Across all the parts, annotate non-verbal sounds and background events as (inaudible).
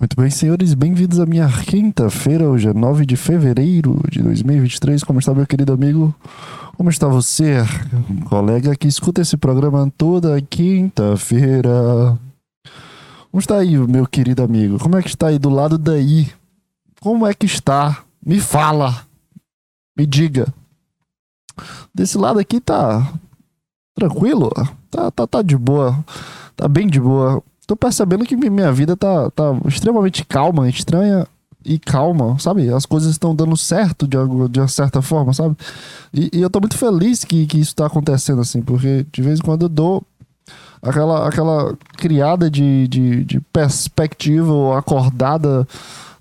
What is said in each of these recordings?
Muito bem, senhores, bem-vindos à minha quinta-feira, hoje é 9 de fevereiro de 2023. Como está, meu querido amigo? Como está você, colega que escuta esse programa toda quinta-feira? Como está aí, meu querido amigo? Como é que está aí do lado daí? Como é que está? Me fala. Me diga. Desse lado aqui tá tranquilo? Tá, tá, tá de boa. Tá bem de boa tô percebendo que minha vida tá, tá extremamente calma, estranha e calma, sabe? As coisas estão dando certo de, de uma certa forma, sabe? E, e, eu tô muito feliz que, que isso tá acontecendo, assim, porque de vez em quando eu dou aquela, aquela criada de, de, de perspectiva acordada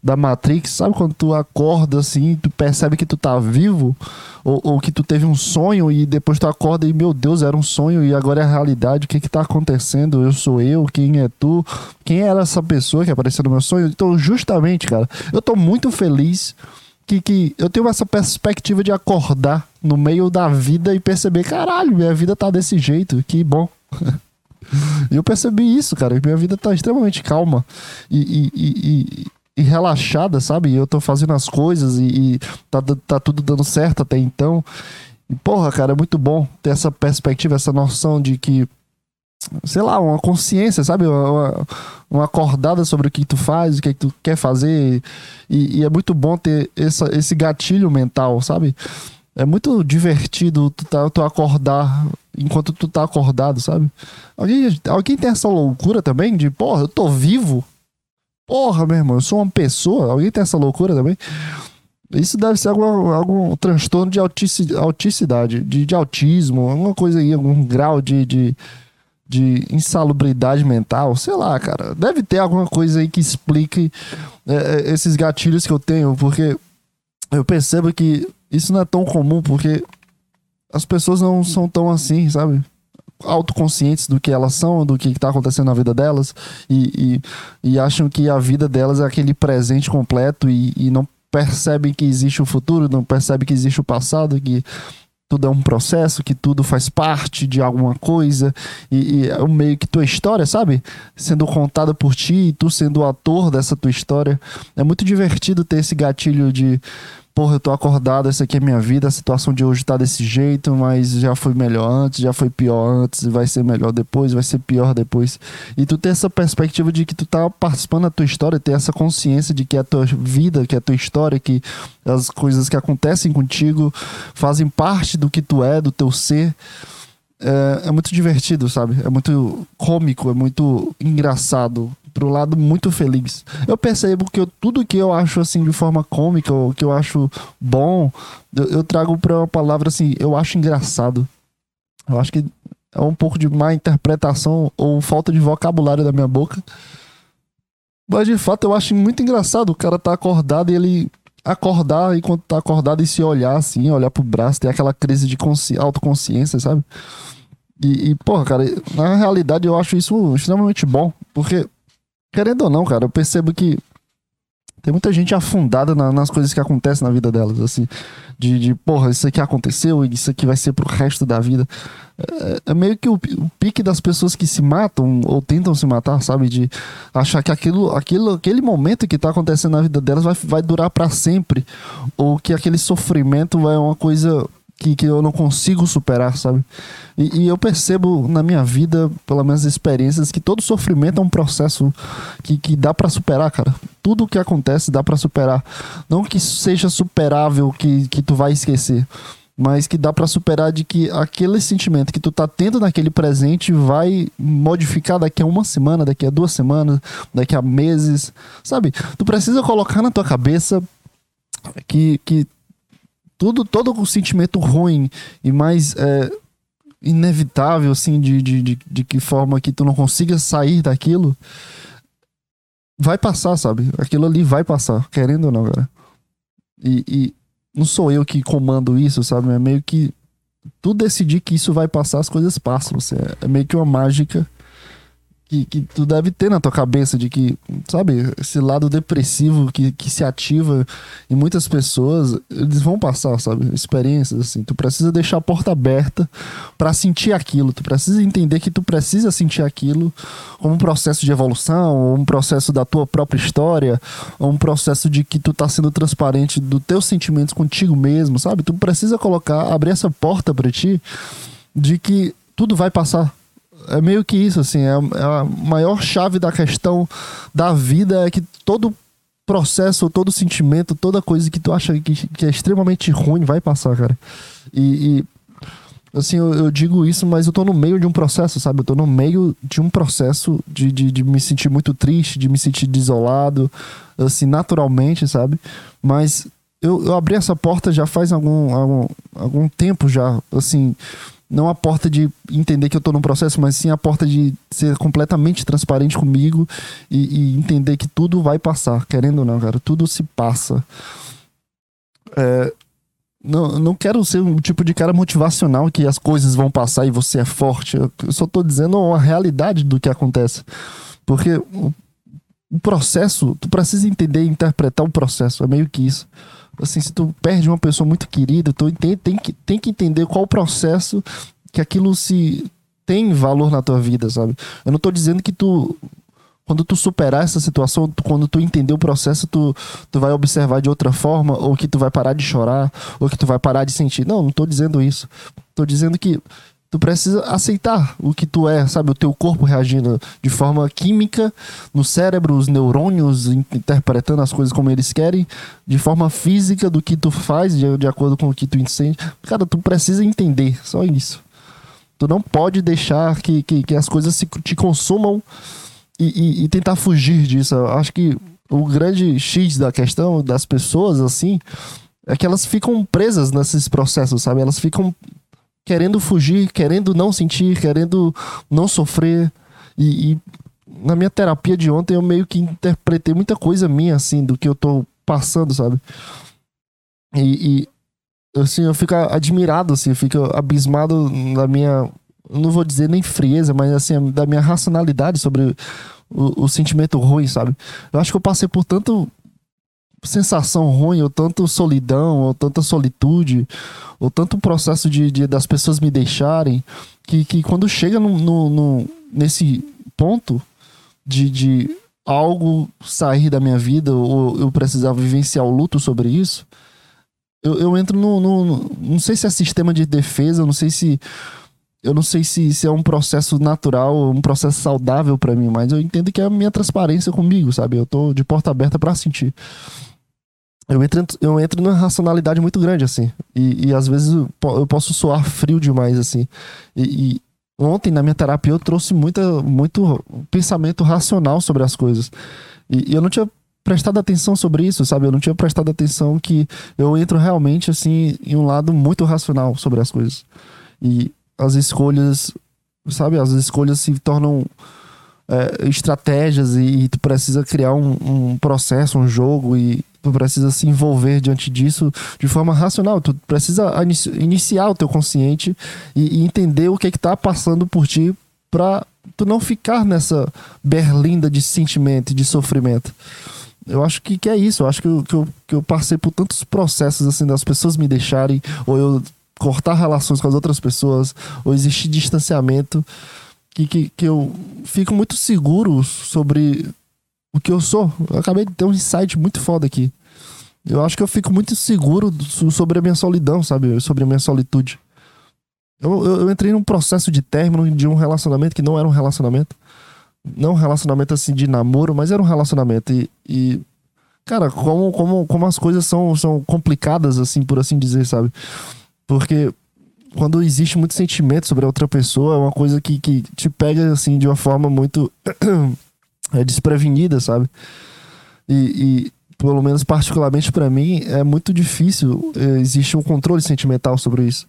da Matrix, sabe quando tu acorda assim, tu percebe que tu tá vivo, ou, ou, que tu teve um sonho e depois tu acorda e, meu Deus, era um sonho e agora é a realidade, o que que tá acontecendo? Eu sou eu, quem é tu? Quem era essa pessoa que apareceu no meu sonho? Então, justamente, cara, eu tô muito feliz que, que eu tenho essa perspectiva de acordar no meio da vida e perceber, caralho, minha vida tá desse jeito, que bom. (laughs) Eu percebi isso, cara. Minha vida tá extremamente calma. E, e, e, e relaxada, sabe? Eu tô fazendo as coisas e, e tá, tá tudo dando certo até então. E, porra, cara, é muito bom ter essa perspectiva, essa noção de que, sei lá, uma consciência, sabe? Uma, uma acordada sobre o que tu faz, o que tu quer fazer. E, e é muito bom ter essa, esse gatilho mental, sabe? É muito divertido tu, tá, tu acordar enquanto tu tá acordado, sabe? Alguém, alguém tem essa loucura também de, porra, eu tô vivo, Porra, meu irmão, eu sou uma pessoa. Alguém tem essa loucura também? Isso deve ser algum, algum transtorno de autici, auticidade, de, de autismo, alguma coisa aí, algum grau de, de, de insalubridade mental. Sei lá, cara. Deve ter alguma coisa aí que explique é, é esses gatilhos que eu tenho, porque eu percebo que isso não é tão comum, porque as pessoas não são tão assim, sabe? Autoconscientes do que elas são, do que está acontecendo na vida delas e, e, e, acham que a vida delas é aquele presente completo e, e não percebem que existe o futuro, não percebem que existe o passado, que tudo é um processo, que tudo faz parte de alguma coisa e, e é meio que tua história, sabe? Sendo contada por ti e tu sendo o ator dessa tua história. É muito divertido ter esse gatilho de porra, eu tô acordado, essa aqui é minha vida, a situação de hoje tá desse jeito, mas já foi melhor antes, já foi pior antes, vai ser melhor depois, vai ser pior depois. E tu ter essa perspectiva de que tu tá participando da tua história, ter essa consciência de que é a tua vida, que é a tua história, que as coisas que acontecem contigo fazem parte do que tu é, do teu ser. É, é muito divertido, sabe? É muito cômico, é muito engraçado pro lado muito feliz. Eu percebo que eu, tudo que eu acho assim de forma cômica ou que eu acho bom, eu, eu trago para uma palavra assim, eu acho engraçado. Eu acho que é um pouco de má interpretação ou falta de vocabulário da minha boca. Mas de fato eu acho muito engraçado o cara tá acordado e ele acordar enquanto tá acordado e se olhar assim, olhar pro braço, ter aquela crise de autoconsciência, sabe? E, e, porra, cara, na realidade eu acho isso extremamente bom, porque querendo ou não, cara, eu percebo que tem muita gente afundada na, nas coisas que acontecem na vida delas, assim. De, de, porra, isso aqui aconteceu e isso aqui vai ser pro resto da vida. É, é meio que o, o, pique das pessoas que se matam ou tentam se matar, sabe? De achar que aquilo, aquilo, aquele momento que tá acontecendo na vida delas vai, vai durar para sempre. Ou que aquele sofrimento vai uma coisa que, que eu não consigo superar, sabe? E, e, eu percebo na minha vida, pelas minhas experiências, que todo sofrimento é um processo que, que dá para superar, cara. Tudo que acontece dá para superar. Não que seja superável, que, que tu vai esquecer. Mas que dá para superar de que aquele sentimento que tu tá tendo naquele presente vai modificar daqui a uma semana, daqui a duas semanas, daqui a meses, sabe? Tu precisa colocar na tua cabeça que, que tudo, todo o sentimento ruim e mais é, inevitável, assim, de, de, de, de que forma que tu não consiga sair daquilo, vai passar, sabe? Aquilo ali vai passar, querendo ou não, cara. E, e não sou eu que comando isso, sabe? É meio que tu decidir que isso vai passar, as coisas passam. Assim, é, é meio que uma mágica que, que tu deve ter na tua cabeça de que, sabe, esse lado depressivo que, que se ativa em muitas pessoas, eles vão passar, sabe? Experiências assim. Tu precisa deixar a porta aberta para sentir aquilo. Tu precisa entender que tu precisa sentir aquilo como um processo de evolução, ou um processo da tua própria história, ou um processo de que tu tá sendo transparente dos teus sentimentos contigo mesmo, sabe? Tu precisa colocar, abrir essa porta para ti de que tudo vai passar é meio que isso, assim, é, é a maior chave da questão da vida é que todo processo, todo sentimento, toda coisa que tu acha que, que é extremamente ruim vai passar, cara. E, e assim, eu, eu, digo isso, mas eu tô no meio de um processo, sabe? Eu tô no meio de um processo de, de, de me sentir muito triste, de me sentir desolado, assim, naturalmente, sabe? Mas eu, eu abri essa porta já faz algum, algum, algum tempo já, assim não a porta de entender que eu estou num processo, mas sim a porta de ser completamente transparente comigo e, e, entender que tudo vai passar, querendo ou não, cara, tudo se passa. É, não, não quero ser um tipo de cara motivacional que as coisas vão passar e você é forte. Eu, eu só estou dizendo a realidade do que acontece. Porque o, o processo, tu precisa entender e interpretar o processo, é meio que isso assim, se tu perde uma pessoa muito querida, tu tem, tem, que, tem que entender qual o processo que aquilo se tem valor na tua vida, sabe? Eu não tô dizendo que tu quando tu superar essa situação, tu, quando tu entender o processo, tu, tu vai observar de outra forma, ou que tu vai parar de chorar, ou que tu vai parar de sentir. Não, não tô dizendo isso. Tô dizendo que tu precisa aceitar o que tu é, sabe? O teu corpo reagindo de forma química no cérebro, os neurônios interpretando as coisas como eles querem, de forma física do que tu faz, de, de acordo com o que tu sente. Cara, tu precisa entender, só isso. Tu não pode deixar que, que, que as coisas se, te consumam e, e, e tentar fugir disso. Eu acho que o grande X da questão das pessoas, assim, é que elas ficam presas nesses processos, sabe? Elas ficam querendo fugir, querendo não sentir, querendo não sofrer. E, e, na minha terapia de ontem eu meio que interpretei muita coisa minha, assim, do que eu tô passando, sabe? E, e assim, eu fico admirado, assim, eu fico abismado da minha. Não vou dizer nem frieza, mas assim, da minha racionalidade sobre o, o sentimento ruim, sabe? Eu acho que eu passei por tanto sensação ruim, ou tanto solidão, ou tanta solitude, ou tanto processo de, de das pessoas me deixarem, que, que quando chega no, no, no nesse ponto de, de algo sair da minha vida, ou eu precisar vivenciar o luto sobre isso, eu, eu entro no, no, Não sei se é sistema de defesa, não sei se. Eu não sei se, se é um processo natural, um processo saudável para mim, mas eu entendo que é a minha transparência comigo, sabe? Eu tô de porta aberta para sentir eu entro, eu entro numa racionalidade muito grande, assim. E, e às vezes eu posso soar frio demais, assim. E, e, ontem, na minha terapia, eu trouxe muita, muito pensamento racional sobre as coisas. E, e, eu não tinha prestado atenção sobre isso, sabe? Eu não tinha prestado atenção que eu entro realmente, assim, em um lado muito racional sobre as coisas. E as escolhas, sabe? As escolhas se tornam é, estratégias e, e, tu precisa criar um, um processo, um jogo e tu precisa se envolver diante disso de forma racional. Tu precisa iniciar o teu consciente e, e entender o que é que tá passando por ti para tu não ficar nessa berlinda de sentimento e de sofrimento. Eu acho que, que é isso. Eu acho que eu, que, eu, que eu passei por tantos processos assim das pessoas me deixarem ou eu cortar relações com as outras pessoas ou existir distanciamento que, que, que eu fico muito seguro sobre o que eu sou. Eu acabei de ter um insight muito foda aqui. Eu acho que eu fico muito seguro sobre a minha solidão, sabe? Sobre a minha solitude. Eu, eu, eu, entrei num processo de término de um relacionamento que não era um relacionamento. Não um relacionamento assim de namoro, mas era um relacionamento. E, e cara, como, como, como as coisas são, são complicadas, assim, por assim dizer, sabe? Porque quando existe muito sentimento sobre a outra pessoa, é uma coisa que, que te pega, assim, de uma forma muito é, desprevenida, sabe? E, e pelo menos particularmente para mim, é muito difícil é, existe um controle sentimental sobre isso.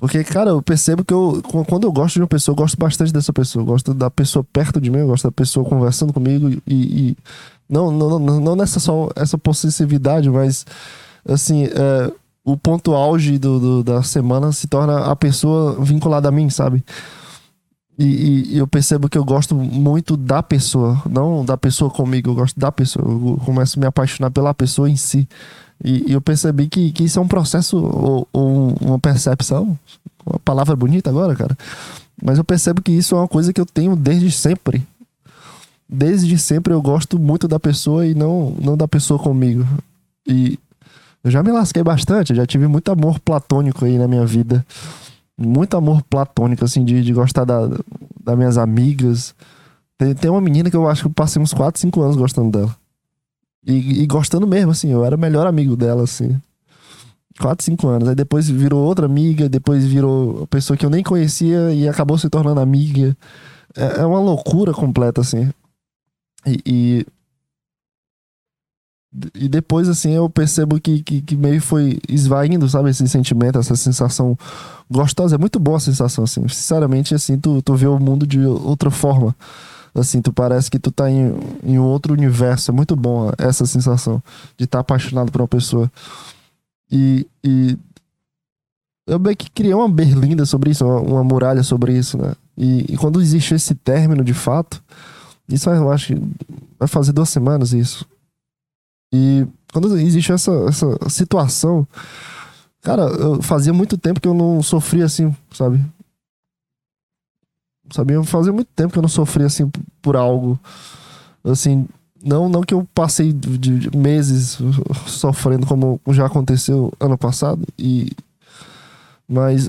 Porque, cara, eu percebo que eu, quando eu gosto de uma pessoa, eu gosto bastante dessa pessoa. Eu gosto da pessoa perto de mim, eu gosto da pessoa conversando comigo e. e não, não, não, não nessa só essa possessividade, mas, assim, é, o ponto auge do, do, da semana se torna a pessoa vinculada a mim, sabe? E, e, eu percebo que eu gosto muito da pessoa, não da pessoa comigo, eu gosto da pessoa. Eu começo a me apaixonar pela pessoa em si. E, e eu percebi que, que isso é um processo ou, ou, uma percepção. Uma palavra bonita agora, cara. Mas eu percebo que isso é uma coisa que eu tenho desde sempre. Desde sempre eu gosto muito da pessoa e não, não da pessoa comigo. E eu já me lasquei bastante, já tive muito amor platônico aí na minha vida muito amor platônico, assim, de, de gostar da, das minhas amigas. Tem, tem uma menina que eu acho que eu passei uns 4, 5 anos gostando dela. E, e gostando mesmo, assim, eu era o melhor amigo dela, assim. 4, 5 anos. Aí depois virou outra amiga, depois virou pessoa que eu nem conhecia e acabou se tornando amiga. É, é uma loucura completa, assim. E, e, e, depois, assim, eu percebo que, que, que meio foi esvaindo, sabe? Esse sentimento, essa sensação gostosa. É muito boa a sensação, assim. Sinceramente, assim, tu, tu vê o mundo de outra forma. Assim, tu parece que tu tá em, em outro universo. É muito bom essa sensação de estar tá apaixonado por uma pessoa. E, e eu meio que criei uma berlinda sobre isso, uma, uma muralha sobre isso, né? E, e, quando existe esse término de fato, isso eu acho que vai fazer duas semanas isso. E quando existe essa, essa situação, Cara, eu fazia muito tempo que eu não sofria assim, sabe? Sabia? Fazia muito tempo que eu não sofria assim por algo. Assim, não, não que eu passei de, de meses (laughs) sofrendo como já aconteceu ano passado e mas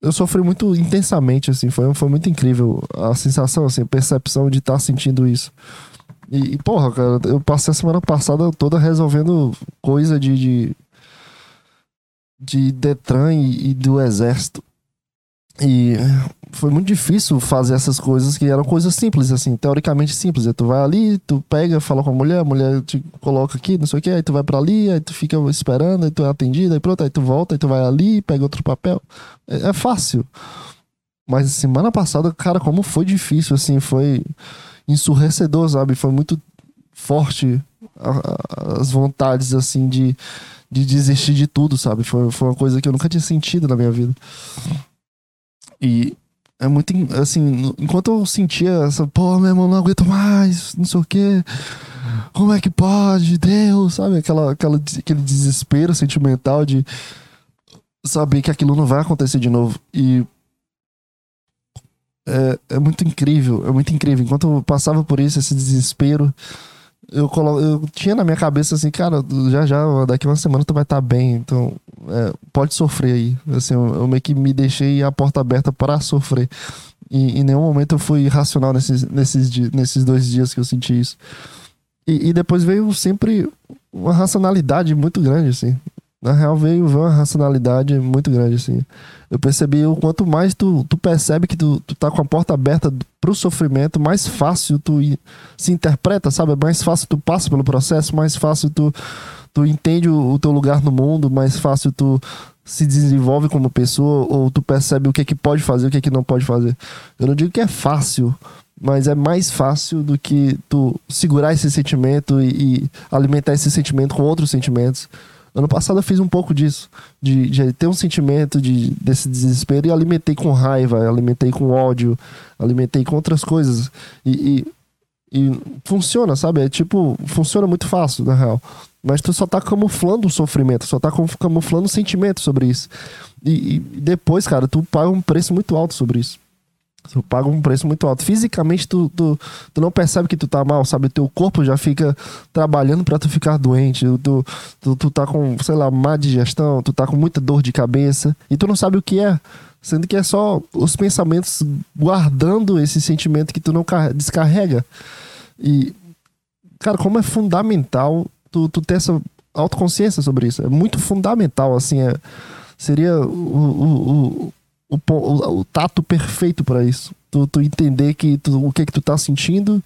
eu sofri muito intensamente assim, foi, foi muito incrível a sensação assim, a percepção de estar tá sentindo isso. E, e, porra, cara, eu passei a semana passada toda resolvendo coisa de, de de Detran e, e do Exército. E foi muito difícil fazer essas coisas que eram coisas simples, assim, teoricamente simples. Aí tu vai ali, tu pega, fala com a mulher, a mulher te coloca aqui, não sei o que, aí tu vai para ali, aí tu fica esperando, aí tu é atendido, aí pronto, aí tu volta, aí tu vai ali, pega outro papel. É, é fácil. Mas semana passada, cara, como foi difícil, assim, foi ensurrecedor, sabe? Foi muito forte as vontades, assim, de de desistir de tudo, sabe? Foi, foi uma coisa que eu nunca tinha sentido na minha vida. E é muito, assim, enquanto eu sentia essa, pô, meu irmão, não aguento mais, não sei o quê. Como é que pode? Deus, sabe? Aquela, aquela, aquele desespero sentimental de saber que aquilo não vai acontecer de novo. E é, é muito incrível, é muito incrível. Enquanto eu passava por isso, esse desespero, eu, colo... eu tinha na minha cabeça assim, cara, já já, daqui uma semana tu vai estar tá bem, então é, pode sofrer aí. Assim, eu, eu, meio que me deixei a porta aberta para sofrer. E em nenhum momento eu fui racional nesses, nesses, nesses dois dias que eu senti isso. E, e depois veio sempre uma racionalidade muito grande, assim. Na real, veio, uma racionalidade muito grande, assim. Eu percebi o quanto mais tu, tu percebe que tu, tu tá com a porta aberta pro sofrimento, mais fácil tu se interpreta, sabe? Mais fácil tu passa pelo processo, mais fácil tu, tu entende o, o teu lugar no mundo, mais fácil tu se desenvolve como pessoa, ou tu percebe o que é que pode fazer, o que é que não pode fazer. Eu não digo que é fácil, mas é mais fácil do que tu segurar esse sentimento e, e alimentar esse sentimento com outros sentimentos Ano passado eu fiz um pouco disso, de, de ter um sentimento de, desse desespero e alimentei com raiva, alimentei com ódio, alimentei com outras coisas. E, e, e funciona, sabe? É tipo, funciona muito fácil, na real. Mas tu só tá camuflando o sofrimento, só tá camuflando o sentimento sobre isso. E, e depois, cara, tu paga um preço muito alto sobre isso. Tu paga um preço muito alto. Fisicamente, tu, tu, tu não percebe que tu tá mal, sabe? Teu corpo já fica trabalhando para tu ficar doente. Tu, tu, tu tá com, sei lá, má digestão, tu tá com muita dor de cabeça e tu não sabe o que é. Sendo que é só os pensamentos guardando esse sentimento que tu não descarrega. E, cara, como é fundamental tu, tu ter essa autoconsciência sobre isso. É muito fundamental, assim. É, seria o, o, o, o, o tato perfeito para isso. Tu, tu entender que tu, o que que tu tá sentindo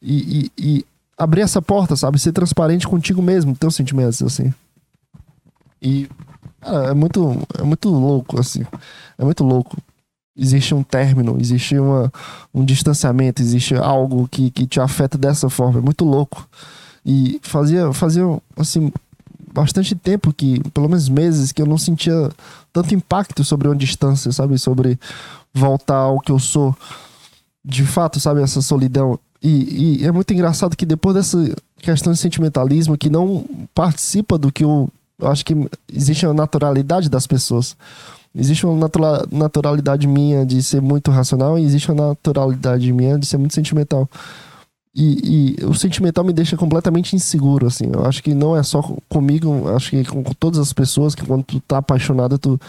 e, e, e, abrir essa porta, sabe? Ser transparente contigo mesmo, teus sentimentos, assim. E, cara, é muito, é muito louco, assim. É muito louco. Existe um término, existe uma, um distanciamento, existe algo que, que te afeta dessa forma. É muito louco. E fazia, fazia assim, bastante tempo que, pelo menos meses, que eu não sentia tanto impacto sobre uma distância, sabe? Sobre voltar ao que eu sou. De fato, sabe, essa solidão. E, e é muito engraçado que depois dessa questão de sentimentalismo, que não participa do que eu, eu acho que existe a naturalidade das pessoas. Existe uma natura, naturalidade minha de ser muito racional e existe uma naturalidade minha de ser muito sentimental. E, e, o sentimental me deixa completamente inseguro, assim. Eu acho que não é só comigo, acho que com, todas as pessoas, que quando tu tá apaixonado, tu,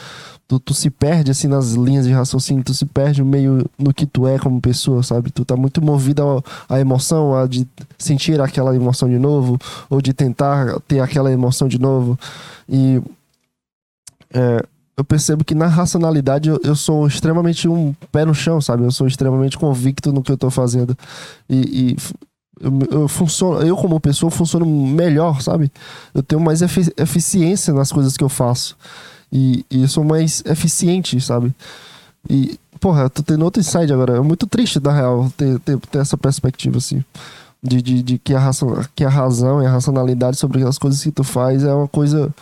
tu, tu, se perde, assim, nas linhas de raciocínio, tu se perde meio no que tu é como pessoa, sabe? Tu tá muito movido à emoção, a de sentir aquela emoção de novo, ou de tentar ter aquela emoção de novo. E é, eu percebo que na racionalidade eu, eu, sou extremamente um pé no chão, sabe? Eu sou extremamente convicto no que eu tô fazendo. E, e eu, eu, funciono, eu como pessoa funciono melhor, sabe? Eu tenho mais efici eficiência nas coisas que eu faço. E, e eu sou mais eficiente, sabe? E, porra, eu tô tendo outro insight agora. É muito triste, na real, ter, ter, ter essa perspectiva, assim. De, de, de que, a razão, que a razão e a racionalidade sobre as coisas que tu faz é uma coisa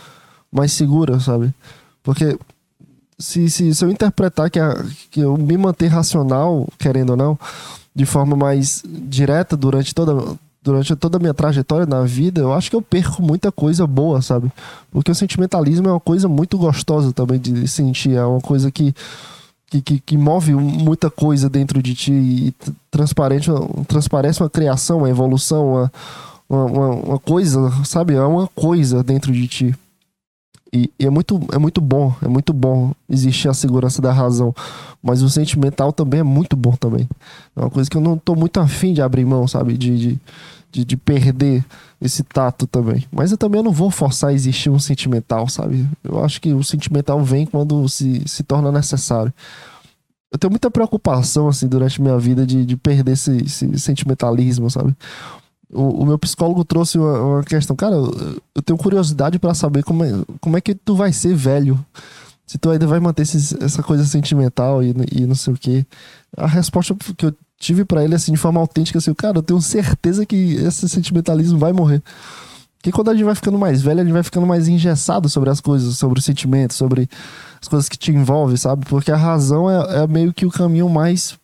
mais segura, sabe? Porque se, se, se eu interpretar que, a, que eu me manter racional, querendo ou não, de forma mais direta durante toda, durante toda a minha trajetória na vida, eu acho que eu perco muita coisa boa, sabe? Porque o sentimentalismo é uma coisa muito gostosa também de sentir, é uma coisa que, que, que, que move muita coisa dentro de ti e transparente, transparece uma criação, uma evolução, uma, uma, uma coisa, sabe? É uma coisa dentro de ti. E, e, é, muito, é muito bom, é muito bom existir a segurança da razão. Mas o sentimental também é muito bom também. É uma coisa que eu não tô muito afim de abrir mão, sabe? De, de, de, de perder esse tato também. Mas eu também não vou forçar a existir um sentimental, sabe? Eu acho que o sentimental vem quando se, se torna necessário. Eu tenho muita preocupação, assim, durante minha vida de, de perder esse, esse sentimentalismo, sabe? O, o, meu psicólogo trouxe uma, uma questão. Cara, eu, eu tenho curiosidade para saber como é, como é que tu vai ser velho. Se tu ainda vai manter esse, essa coisa sentimental e, e não sei o quê. A resposta que eu tive para ele, assim, de forma autêntica, assim, cara, eu tenho certeza que esse sentimentalismo vai morrer. Porque quando a gente vai ficando mais velho, a gente vai ficando mais engessado sobre as coisas, sobre os sentimentos, sobre as coisas que te envolvem, sabe? Porque a razão é, é meio que o caminho mais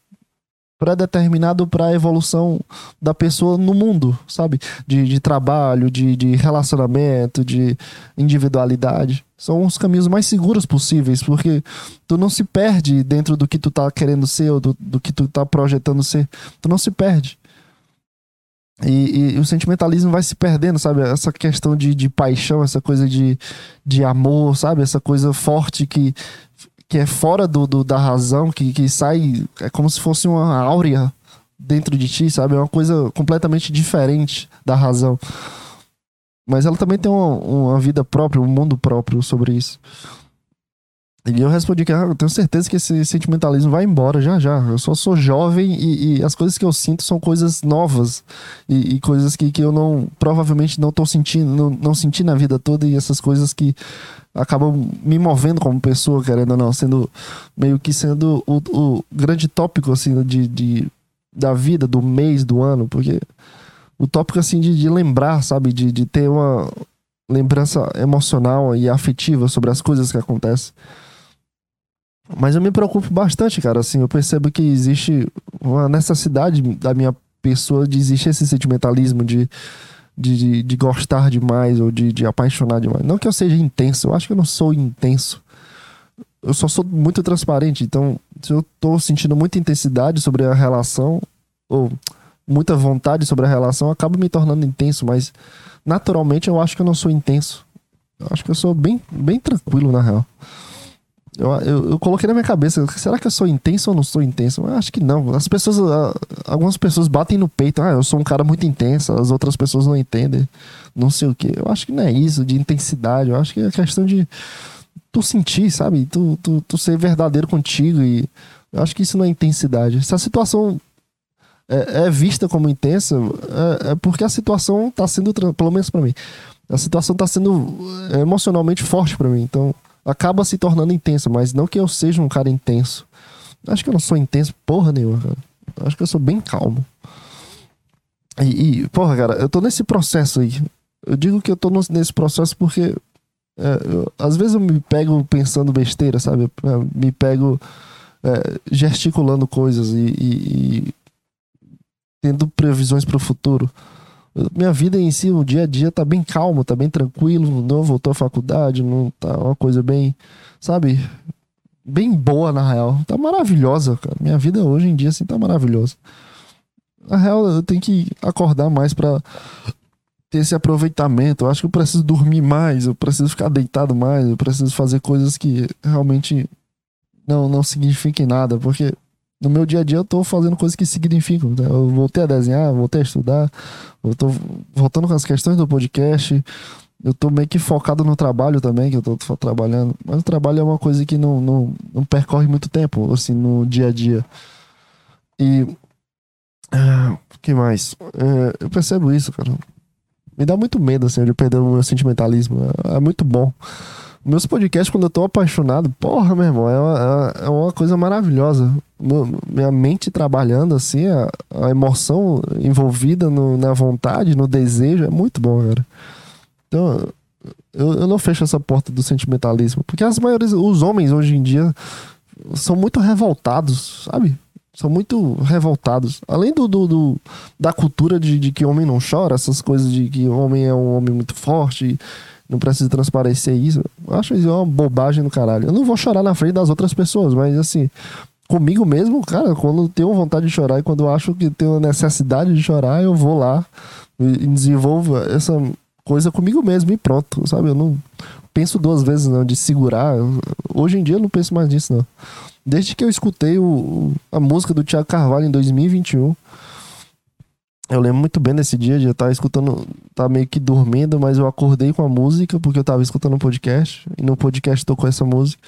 pré-determinado para a evolução da pessoa no mundo, sabe? De, de trabalho, de, de relacionamento, de individualidade. São os caminhos mais seguros possíveis, porque tu não se perde dentro do que tu tá querendo ser ou do, do que tu tá projetando ser. Tu não se perde. E, e, o sentimentalismo vai se perdendo, sabe? Essa questão de, de paixão, essa coisa de, de amor, sabe? Essa coisa forte que que é fora do, do, da razão, que, que sai. É como se fosse uma áurea dentro de ti, sabe? É uma coisa completamente diferente da razão. Mas ela também tem uma, uma vida própria, um mundo próprio sobre isso. E eu respondi que ah, eu tenho certeza que esse sentimentalismo vai embora já já. Eu só sou jovem e, e as coisas que eu sinto são coisas novas e, e, coisas que, que eu não provavelmente não tô sentindo, não, não senti na vida toda e essas coisas que acabam me movendo como pessoa, querendo ou não, sendo meio que sendo o, o grande tópico assim de, de, da vida, do mês, do ano, porque o tópico assim de, de lembrar, sabe, de, de ter uma lembrança emocional e afetiva sobre as coisas que acontecem. Mas eu me preocupo bastante, cara, assim, eu percebo que existe uma necessidade da minha pessoa de existir esse sentimentalismo de de, de, de gostar demais ou de, de apaixonar demais. Não que eu seja intenso, eu acho que eu não sou intenso. Eu só sou muito transparente. Então, se eu tô sentindo muita intensidade sobre a relação, ou muita vontade sobre a relação, eu acabo me tornando intenso, mas naturalmente eu acho que eu não sou intenso. Eu acho que eu sou bem, bem tranquilo, na real. Eu, eu, eu, coloquei na minha cabeça, será que eu sou intenso ou não sou intenso? Eu acho que não. As pessoas, algumas pessoas batem no peito, ah, eu sou um cara muito intenso, as outras pessoas não entendem, não sei o que. Eu acho que não é isso, de intensidade, eu acho que é questão de tu sentir, sabe? Tu, tu, tu ser verdadeiro contigo e eu acho que isso não é intensidade. Se a situação é, é vista como intensa, é, é, porque a situação tá sendo, pelo menos para mim, a situação tá sendo é, emocionalmente forte para mim, então acaba se tornando intensa, mas não que eu seja um cara intenso. Acho que eu não sou intenso porra nenhuma, cara. Acho que eu sou bem calmo. E, e porra, cara, eu tô nesse processo aí. Eu digo que eu tô nesse processo porque é, eu, às vezes eu me pego pensando besteira, sabe? Eu me pego é, gesticulando coisas e, e, e tendo previsões para o futuro. Minha vida em si, o dia a dia tá bem calmo, tá bem tranquilo, não voltou à faculdade, não tá uma coisa bem, sabe, bem boa na real. Tá maravilhosa, cara. Minha vida hoje em dia assim tá maravilhosa. Na real, eu tenho que acordar mais para ter esse aproveitamento. Eu acho que eu preciso dormir mais, eu preciso ficar deitado mais, eu preciso fazer coisas que realmente não não signifiquem nada, porque no meu dia a dia eu tô fazendo coisas que significam. Né? Eu voltei a desenhar, voltei a estudar, eu tô voltando com as questões do podcast. Eu tô meio que focado no trabalho também, que eu tô trabalhando. Mas o trabalho é uma coisa que não, não, não percorre muito tempo, assim, no dia a dia. E. O que mais? É, eu percebo isso, cara. Me dá muito medo, assim, de perder o meu sentimentalismo. É, é muito bom. Meus podcasts, quando eu tô apaixonado, porra, meu irmão, é uma, é uma coisa maravilhosa. Minha mente trabalhando, assim, a, a emoção envolvida no, na vontade, no desejo, é muito bom, cara. Então, eu, eu não fecho essa porta do sentimentalismo. Porque as maiores, os homens hoje em dia são muito revoltados, sabe? São muito revoltados. Além do, do, do da cultura de, de, que homem não chora, essas coisas de que homem é um homem muito forte não precisa transparecer isso. Eu acho isso uma bobagem no caralho. Eu não vou chorar na frente das outras pessoas, mas assim, comigo mesmo, cara, quando tenho vontade de chorar e quando acho que tenho necessidade de chorar, eu vou lá e desenvolvo essa coisa comigo mesmo e pronto, sabe? Eu não penso duas vezes não de segurar. Hoje em dia eu não penso mais nisso não. Desde que eu escutei o, a música do Tiago Carvalho em 2021, eu lembro muito bem desse dia de eu estar escutando, tá meio que dormindo, mas eu acordei com a música porque eu tava escutando um podcast e no podcast tocou essa música.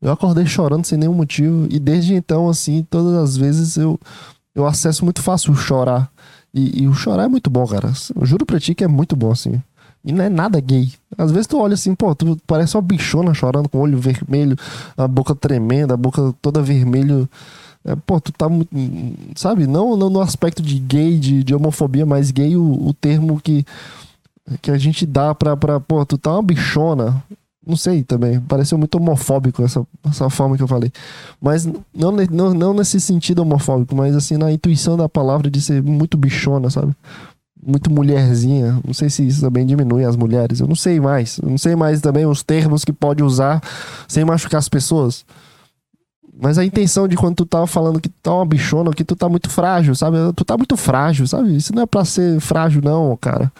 Eu acordei chorando sem nenhum motivo e desde então, assim, todas as vezes eu, eu acesso muito fácil o chorar. E, e o chorar é muito bom, cara. Eu juro pra ti que é muito bom, assim. E não é nada gay. Às vezes tu olha assim, pô, tu parece uma bichona chorando com o olho vermelho, a boca tremenda, a boca toda vermelho. É, pô, tu tá muito. Sabe? Não, não no aspecto de gay, de, de homofobia, mas gay, o, o termo que, que a gente dá pra, pra. Pô, tu tá uma bichona. Não sei também. Pareceu muito homofóbico essa, essa forma que eu falei. Mas não, não, não nesse sentido homofóbico, mas assim, na intuição da palavra de ser muito bichona, sabe? Muito mulherzinha. Não sei se isso também diminui as mulheres. Eu não sei mais. Eu não sei mais também os termos que pode usar sem machucar as pessoas. Mas a intenção de quando tu tava falando que tu tá uma bichona, que tu tá muito frágil, sabe? Tu tá muito frágil, sabe? Isso não é pra ser frágil, não, cara.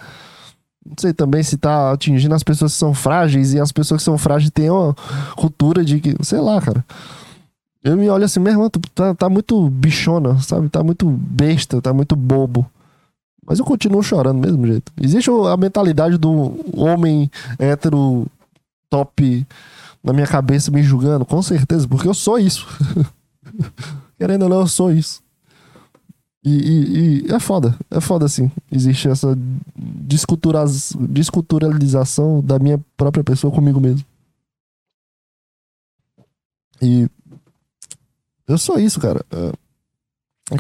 Não sei também se tá atingindo as pessoas que são frágeis e as pessoas que são frágeis têm uma cultura de que. Sei lá, cara. Eu me olho assim, meu irmão, tu tá, tá muito bichona, sabe? Tá muito besta, tá muito bobo. Mas eu continuo chorando do mesmo jeito. Existe a mentalidade do homem hétero top na minha cabeça me julgando, com certeza, porque eu sou isso. (laughs) Querendo ou não, eu sou isso. E, e, e, é foda, é foda assim. Existe essa desculturalização da minha própria pessoa comigo mesmo. E eu sou isso, cara. É,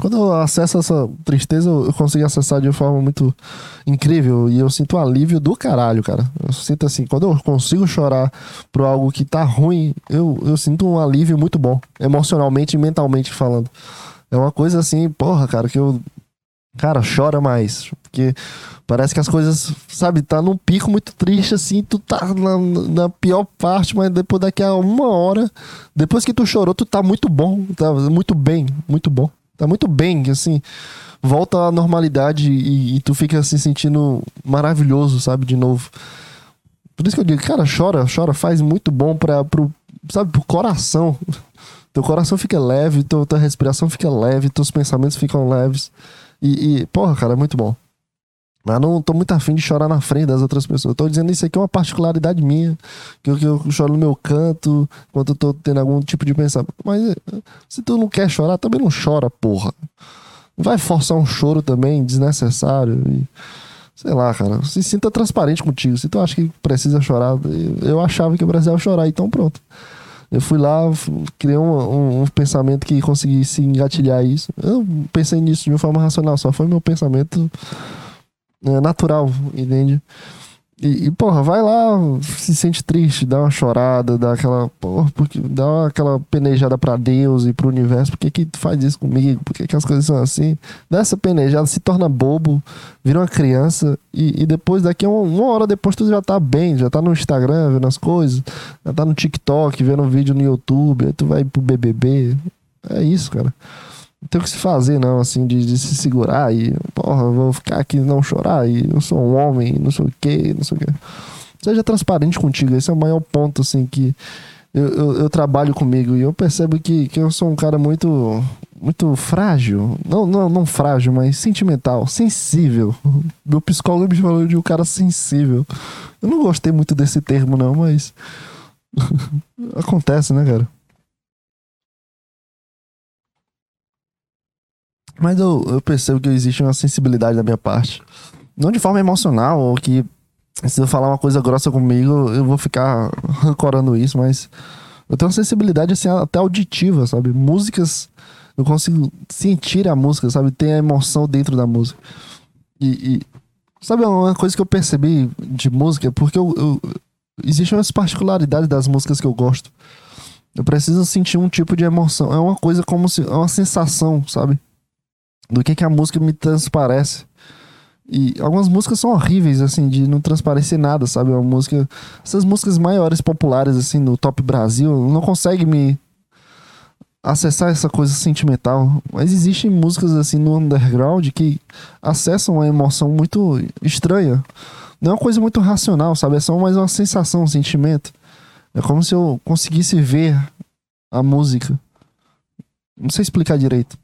quando eu acesso essa tristeza, eu consigo acessar de uma forma muito incrível. E eu sinto um alívio do caralho, cara. Eu sinto assim, quando eu consigo chorar por algo que tá ruim, eu, eu sinto um alívio muito bom. Emocionalmente e mentalmente falando. É uma coisa assim, porra, cara, que eu. Cara, chora mais. Porque parece que as coisas, sabe, tá num pico muito triste, assim, tu tá na, na pior parte, mas depois daqui a uma hora, depois que tu chorou, tu tá muito bom, tá muito bem, muito bom tá muito bem, assim, volta à normalidade e, e, tu fica se sentindo maravilhoso, sabe, de novo. Por isso que eu digo, cara, chora, chora, faz muito bom para pro, sabe, pro coração. (laughs) Teu coração fica leve, tua, tua respiração fica leve, teus pensamentos ficam leves. E, e, porra, cara, é muito bom. Mas não tô muito afim de chorar na frente das outras pessoas. Tô dizendo isso aqui é uma particularidade minha. Que eu, que eu choro no meu canto, quando eu tô tendo algum tipo de pensamento. Mas eh, se tu não quer chorar, também não chora, porra. Vai forçar um choro também, desnecessário. E, sei lá, cara. Se sinta transparente contigo. Se tu acha que precisa chorar, eu achava que eu precisava chorar, então pronto. Eu fui lá, criei um, um, um, pensamento que conseguisse engatilhar isso. Eu pensei nisso de uma forma racional, só foi meu pensamento natural, entende? E, e, porra, vai lá, se sente triste, dá uma chorada, dá aquela. Porra, porque dá aquela penejada pra Deus e pro universo. Por que, que tu faz isso comigo? Por que, que as coisas são assim? Dá essa penejada, se torna bobo, vira uma criança. E, e depois, daqui a uma, uma, hora depois, tu já tá bem, já tá no Instagram vendo as coisas, já tá no TikTok, vendo um vídeo no YouTube, aí tu vai pro BBB. É isso, cara. Não tem o que se fazer, não, assim, de, de se segurar e, porra, vou ficar aqui e não chorar e eu sou um homem, não sei o que, não sei o que. Seja transparente contigo, esse é o maior ponto, assim, que eu, eu, eu, trabalho comigo e eu percebo que, que eu sou um cara muito muito frágil, não, não, não frágil, mas sentimental, sensível. Meu psicólogo me falou de um cara sensível. Eu não gostei muito desse termo, não, mas (laughs) acontece, né, cara? Mas eu, eu percebo que existe uma sensibilidade da minha parte. Não de forma emocional, ou que se eu falar uma coisa grossa comigo, eu vou ficar (laughs) rancorando isso, mas eu tenho uma sensibilidade assim, até auditiva, sabe? Músicas, eu consigo sentir a música, sabe? Tem a emoção dentro da música. E, e sabe uma coisa que eu percebi de música? Porque eu, eu, existem umas particularidades das músicas que eu gosto. Eu preciso sentir um tipo de emoção. É uma coisa como se. É uma sensação, sabe? Do que, que a música me transparece. E algumas músicas são horríveis, assim, de não transparecer nada, sabe? Uma música. Essas músicas maiores, populares, assim, no Top Brasil, não consegue me acessar essa coisa sentimental. Mas existem músicas, assim, no underground que acessam uma emoção muito estranha. Não é uma coisa muito racional, sabe? É só mais uma sensação, um sentimento. É como se eu conseguisse ver a música. Não sei explicar direito.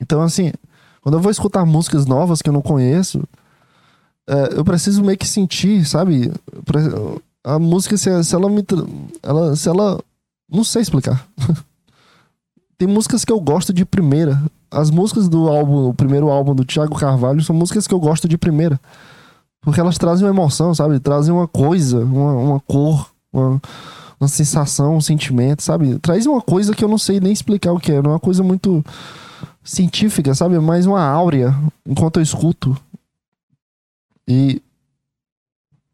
Então, assim, quando eu vou escutar músicas novas que eu não conheço, é, eu preciso meio que sentir, sabe? A música, se, ela me. Ela, se ela. Não sei explicar. (laughs) Tem músicas que eu gosto de primeira. As músicas do álbum, o primeiro álbum do Thiago Carvalho, são músicas que eu gosto de primeira. Porque elas trazem uma emoção, sabe? Trazem uma coisa, uma, uma cor, uma, uma sensação, um sentimento, sabe? Traz uma coisa que eu não sei nem explicar o que é. Não é uma coisa muito científica, sabe? Mais uma áurea enquanto eu escuto. E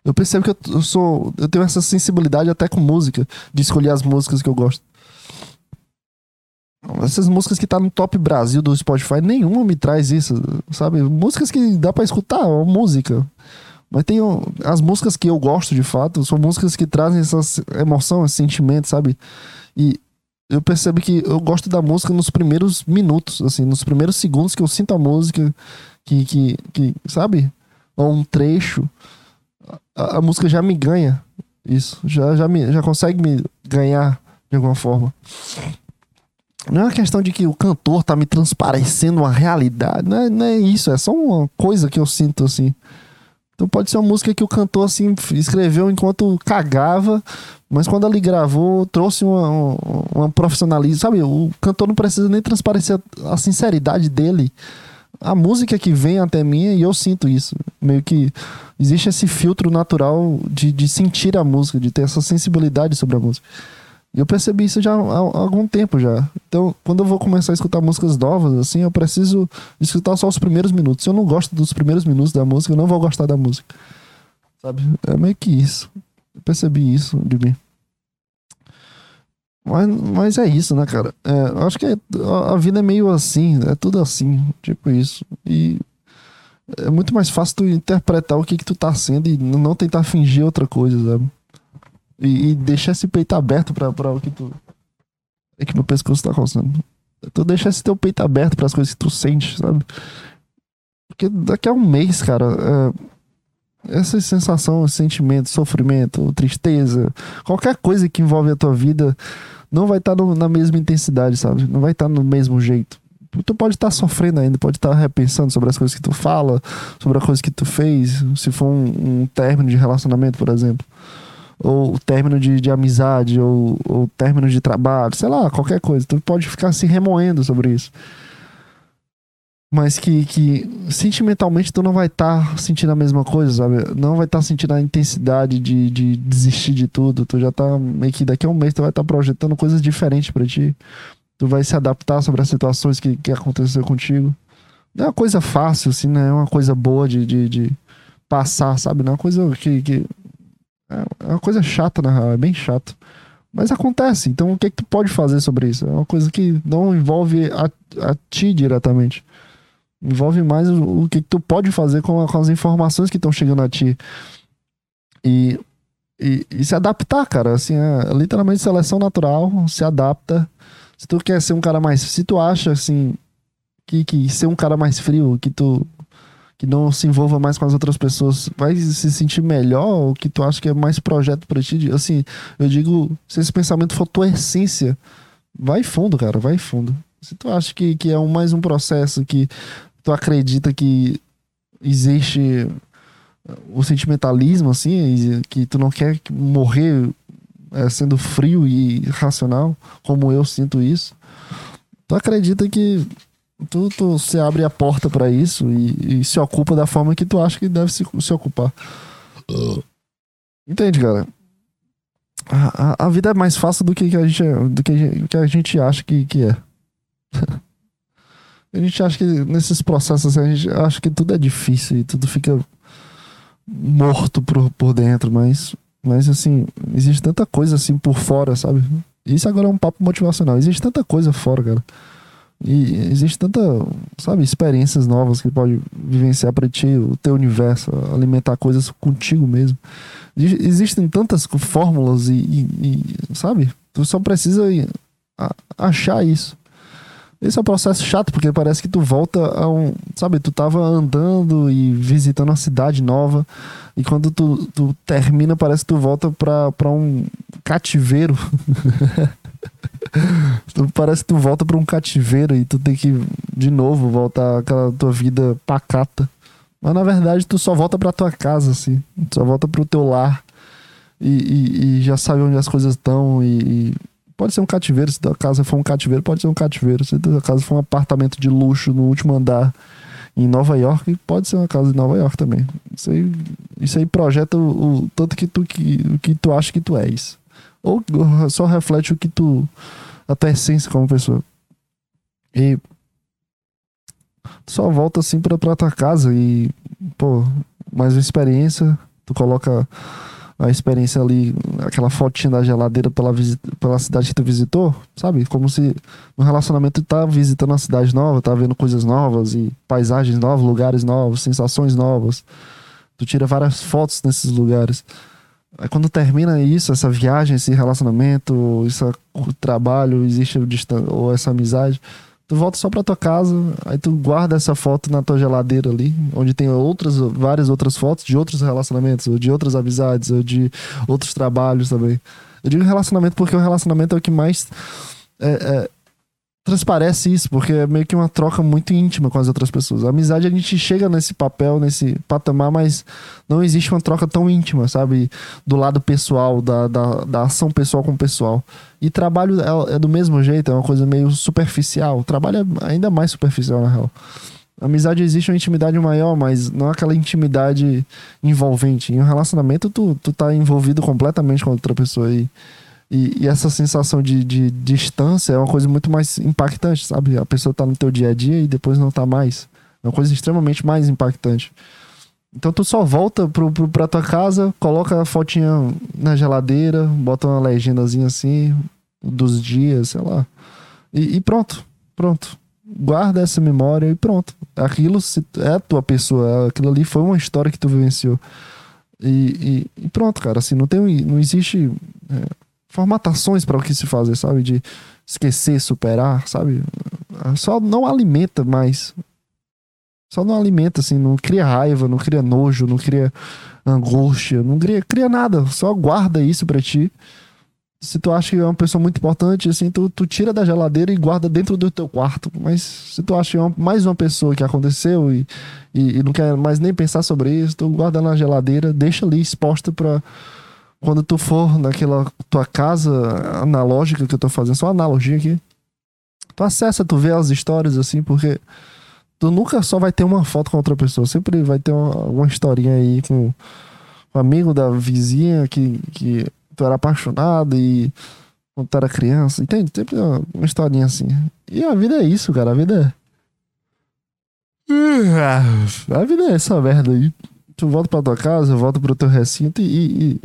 eu percebo que eu sou. Eu tenho essa sensibilidade até com música, de escolher as músicas que eu gosto. Essas músicas que tá no top Brasil do Spotify, nenhuma me traz isso, sabe? Músicas que dá para escutar, música. Mas tem as músicas que eu gosto de fato, são músicas que trazem essa emoção, esse sentimento, sabe? E eu percebo que eu gosto da música nos primeiros minutos, assim, nos primeiros segundos que eu sinto a música, que, que, que sabe? Ou um trecho, a, a, música já me ganha. Isso, já, já, me, já consegue me ganhar de alguma forma. Não é uma questão de que o cantor tá me transparecendo uma realidade, não é, não é isso, é só uma coisa que eu sinto assim. Então pode ser uma música que o cantor assim escreveu enquanto cagava, mas quando ele gravou, trouxe uma, uma, uma profissionalismo. Sabe, o cantor não precisa nem transparecer a, a sinceridade dele. A música que vem até mim, e eu sinto isso. Meio que existe esse filtro natural de, de sentir a música, de ter essa sensibilidade sobre a música. E eu percebi isso já há, algum tempo já. Então, quando eu vou começar a escutar músicas novas, assim, eu preciso escutar só os primeiros minutos. Se eu não gosto dos primeiros minutos da música, eu não vou gostar da música. Sabe? É meio que isso. Eu percebi isso de mim. Mas, mas é isso, né, cara? É, acho que é, a, a vida é meio assim, é tudo assim, tipo isso. E é muito mais fácil tu interpretar o que que tu tá sendo e não tentar fingir outra coisa, sabe? E, e deixar esse peito aberto pra, pra o que tu. É que meu pescoço tá coçando. Tu deixar esse teu peito aberto para as coisas que tu sente, sabe? Porque daqui a um mês, cara, é, essa sensação, sentimento, sofrimento, tristeza, qualquer coisa que envolve a tua vida não vai estar tá na mesma intensidade, sabe? Não vai estar tá no mesmo jeito. Tu pode estar tá sofrendo ainda, pode estar tá repensando sobre as coisas que tu fala, sobre as coisas que tu fez, se for um, um término de relacionamento, por exemplo ou término de, de amizade, ou, ou término de trabalho, sei lá, qualquer coisa. Tu pode ficar se remoendo sobre isso. Mas que, que sentimentalmente tu não vai estar tá sentindo a mesma coisa, sabe? Não vai estar tá sentindo a intensidade de, de desistir de tudo. Tu já tá meio que daqui a um mês tu vai estar tá projetando coisas diferentes para ti. Tu vai se adaptar sobre as situações que, que aconteceu contigo. Não é uma coisa fácil, assim, né? É uma coisa boa de, de, de passar, sabe? Não é uma coisa que. que é uma coisa chata, na real, é bem chato. Mas acontece, então o que, é que tu pode fazer sobre isso? É uma coisa que não envolve a, a ti diretamente. Envolve mais o, que, que tu pode fazer com, a, com as informações que estão chegando a ti. E, e, e, se adaptar, cara. Assim, é literalmente seleção natural, se adapta. Se tu quer ser um cara mais. Se tu acha, assim, que, que ser um cara mais frio, que tu que não se envolva mais com as outras pessoas, vai se sentir melhor ou que tu acha que é mais projeto para ti? Assim, eu digo, se esse pensamento for tua essência, vai fundo, cara, vai fundo. Se tu acha que, que é um, mais um processo que tu acredita que existe o sentimentalismo, assim, que tu não quer morrer é, sendo frio e racional, como eu sinto isso, tu acredita que tu, tu se abre a porta para isso e, e, se ocupa da forma que tu acha que deve se, se ocupar. Entende, cara? A, a, a, vida é mais fácil do que, a gente, do que, que a gente acha que, que é. (laughs) a gente acha que nesses processos a gente acha que tudo é difícil e tudo fica morto por, por dentro, mas, mas assim, existe tanta coisa assim por fora, sabe? Isso agora é um papo motivacional. Existe tanta coisa fora, cara. E existe tanta, sabe, experiências novas que pode vivenciar para ti, o teu universo, alimentar coisas contigo mesmo. Existem tantas fórmulas e, e, e sabe, tu só precisa achar isso. Esse é um processo chato, porque parece que tu volta a um. Sabe, tu tava andando e visitando uma cidade nova, e quando tu, tu termina, parece que tu volta pra, pra um cativeiro. (laughs) (laughs) tu, parece que tu volta pra um cativeiro e tu tem que, de novo, voltar aquela tua vida pacata. Mas na verdade, tu só volta pra tua casa, assim. Tu só volta pro teu lar. E, e, e já sabe onde as coisas estão e, e Pode ser um cativeiro, se a casa for um cativeiro, pode ser um cativeiro. Se a casa for um apartamento de luxo no último andar em Nova York, pode ser uma casa de Nova York também. Isso aí, isso aí projeta o, o tanto que tu, que, que tu acha que tu és. Ou só reflete o que tu. a tua essência como pessoa. E. Tu só volta assim pra, pra tua casa e. Pô, mais uma experiência. Tu coloca a experiência ali, aquela fotinha da geladeira pela, visita, pela cidade que tu visitou, sabe? Como se no relacionamento tu tá visitando uma cidade nova, tá vendo coisas novas e paisagens novas, lugares novos, sensações novas. Tu tira várias fotos nesses lugares. Quando termina isso, essa viagem, esse relacionamento, esse trabalho, existe ou essa amizade, tu volta só pra tua casa, aí tu guarda essa foto na tua geladeira ali, onde tem outras, várias outras fotos de outros relacionamentos, ou de outras amizades, ou de outros trabalhos também. Eu digo relacionamento porque o relacionamento é o que mais é, é, transparece isso, porque é meio que uma troca muito íntima com as outras pessoas. A amizade a gente chega nesse papel, nesse patamar, mas não existe uma troca tão íntima, sabe? Do lado pessoal, da, da, da ação pessoal com pessoal. E trabalho é, é, do mesmo jeito, é uma coisa meio superficial. O trabalho é ainda mais superficial, na real. A amizade existe uma intimidade maior, mas não é aquela intimidade envolvente. Em um relacionamento, tu, tu tá envolvido completamente com outra pessoa. E e, e, essa sensação de, de, distância é uma coisa muito mais impactante, sabe? A pessoa tá no teu dia a dia e depois não tá mais. É uma coisa extremamente mais impactante. Então tu só volta pro, pro, pra tua casa, coloca a fotinha na geladeira, bota uma legendazinha assim, dos dias, sei lá. E, e pronto, pronto. Guarda essa memória e pronto. Aquilo é a tua pessoa, aquilo ali foi uma história que tu vivenciou. E, e, e pronto, cara, assim, não tem, não existe... É, formatações para o que se fazer, sabe? De esquecer, superar, sabe? Só não alimenta mais. Só não alimenta, assim, não cria raiva, não cria nojo, não cria angústia, não cria, cria nada. Só guarda isso para ti. Se tu acha que é uma pessoa muito importante, assim, tu, tu tira da geladeira e guarda dentro do teu quarto. Mas se tu acha que é uma, mais uma pessoa que aconteceu e, e, e, não quer mais nem pensar sobre isso, tu guarda na geladeira, deixa ali exposta pra, quando tu for naquela tua casa analógica que eu tô fazendo, só uma analogia aqui. Tu acessa, tu vê as histórias assim, porque tu nunca só vai ter uma foto com outra pessoa, sempre vai ter uma, uma historinha aí com um amigo da vizinha que, que tu era apaixonado e quando tu era criança, entende? Sempre uma, uma historinha assim. E a vida é isso, cara, a vida é. A vida é essa merda aí Tu volta pra tua casa, volta pro teu recinto e, e, e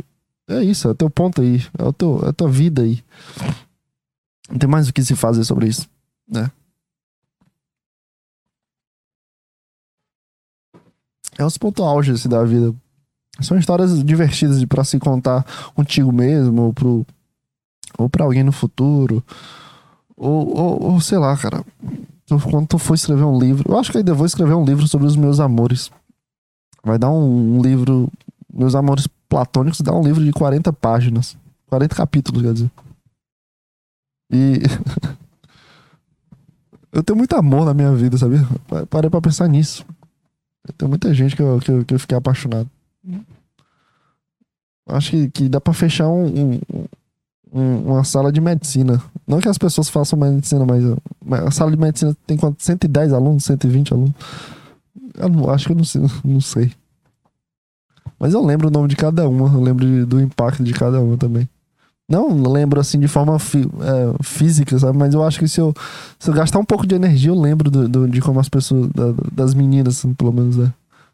é isso, é teu ponto aí, é, o teu, é a tua vida aí. Não tem mais o que se fazer sobre isso, né? É os pontos auge assim, da vida. São histórias divertidas para se contar contigo mesmo, ou, pro, ou pra alguém no futuro. Ou, ou, ou sei lá, cara. Quando tu for escrever um livro. Eu acho que ainda vou escrever um livro sobre os meus amores. Vai dar um, um livro. Meus amores platônicos dá um livro de 40 páginas. 40 capítulos, quer dizer. E. (laughs) eu tenho muito amor na minha vida, sabia? Parei pra pensar nisso. Tem muita gente que eu, que eu, que eu fiquei apaixonado. Acho que, que dá pra fechar um, um, um, uma sala de medicina. Não que as pessoas façam medicina, mas, mas a sala de medicina tem quanto? 110 alunos, 120 alunos? Eu não, acho que eu não sei, (laughs) não sei. Mas eu lembro o nome de cada uma, eu lembro de, do impacto de cada uma também. Não lembro assim de forma fi, é, física, sabe? Mas eu acho que se eu, se eu gastar um pouco de energia, eu lembro do, do de como as pessoas, da, das meninas, assim, pelo menos, né?